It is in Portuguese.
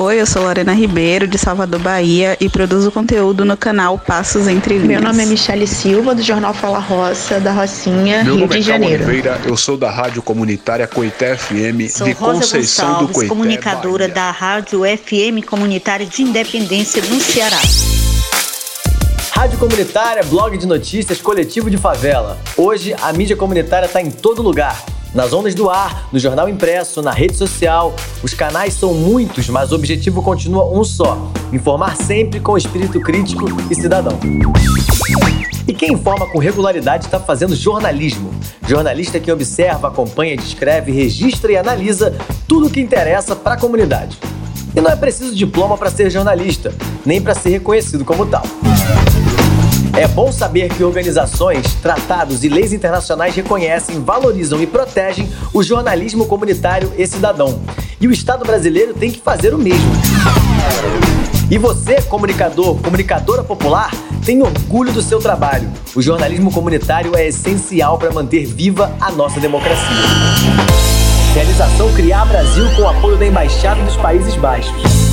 Oi, eu sou Lorena Ribeiro, de Salvador, Bahia, e produzo conteúdo no canal Passos Entre Linhas. Meu nome é Michele Silva, do Jornal Fala Roça, da Rocinha, Meu Rio nome de é Janeiro. Oliveira, eu sou da Rádio Comunitária Coité FM Sou de Rosa Conceição do Gonçalves, Coité, comunicadora Bahia. da Rádio FM Comunitária de Independência no Ceará. Rádio Comunitária, blog de notícias, coletivo de favela. Hoje a mídia comunitária está em todo lugar. Nas ondas do ar, no jornal impresso, na rede social. Os canais são muitos, mas o objetivo continua um só: informar sempre com espírito crítico e cidadão. E quem informa com regularidade está fazendo jornalismo. Jornalista quem observa, acompanha, descreve, registra e analisa tudo o que interessa para a comunidade. E não é preciso diploma para ser jornalista, nem para ser reconhecido como tal. É bom saber que organizações, tratados e leis internacionais reconhecem, valorizam e protegem o jornalismo comunitário e cidadão. E o Estado brasileiro tem que fazer o mesmo. E você, comunicador, comunicadora popular, tem orgulho do seu trabalho. O jornalismo comunitário é essencial para manter viva a nossa democracia. Realização Criar Brasil com apoio da Embaixada dos Países Baixos.